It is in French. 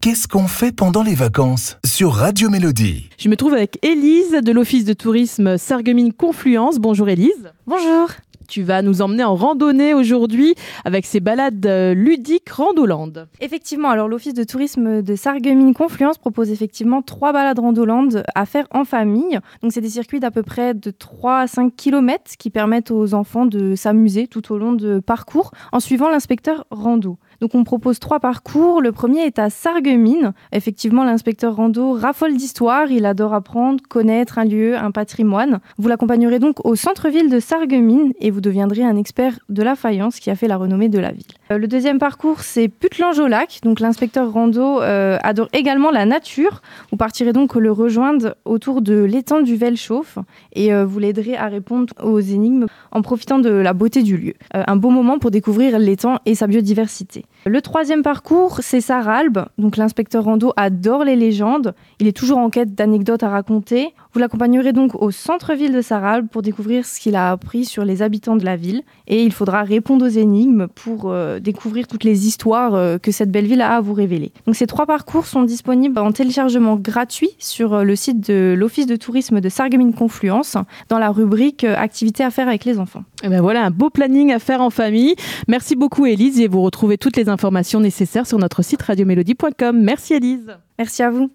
Qu'est-ce qu'on fait pendant les vacances sur Radio Mélodie? Je me trouve avec Élise de l'Office de tourisme Sarreguemines Confluence. Bonjour Élise. Bonjour. Tu vas nous emmener en randonnée aujourd'hui avec ces balades euh, ludiques Randoland. Effectivement, alors l'Office de tourisme de Sarreguemines Confluence propose effectivement trois balades Randoland à faire en famille. Donc c'est des circuits d'à peu près de 3 à 5 km qui permettent aux enfants de s'amuser tout au long de parcours en suivant l'inspecteur rando. Donc on propose trois parcours. Le premier est à Sarreguemines. Effectivement, l'inspecteur rando raffole d'histoire. Il adore apprendre, connaître un lieu, un patrimoine. Vous l'accompagnerez donc au centre-ville de Sarreguemines et vous deviendrez un expert de la faïence qui a fait la renommée de la ville. Euh, le deuxième parcours, c'est Putlange au lac. Donc l'inspecteur rando euh, adore également la nature. Vous partirez donc le rejoindre autour de l'étang du Velchauffe et euh, vous l'aiderez à répondre aux énigmes en profitant de la beauté du lieu. un beau moment pour découvrir l'étang et sa biodiversité. Le troisième parcours, c'est Saralbe. Donc l'inspecteur rando adore les légendes. Il est toujours en quête d'anecdotes à raconter. Vous l'accompagnerez donc au centre-ville de Saralbe pour découvrir ce qu'il a appris sur les habitants de la ville. Et il faudra répondre aux énigmes pour euh, découvrir toutes les histoires euh, que cette belle ville a à vous révéler. Donc ces trois parcours sont disponibles en téléchargement gratuit sur euh, le site de l'Office de tourisme de Sarreguemines Confluence dans la rubrique Activités à faire avec les enfants. Et eh ben voilà un beau planning à faire en famille. Merci beaucoup Élise et vous retrouvez toutes les informations nécessaires sur notre site radiomélodie.com. Merci Elise. Merci à vous.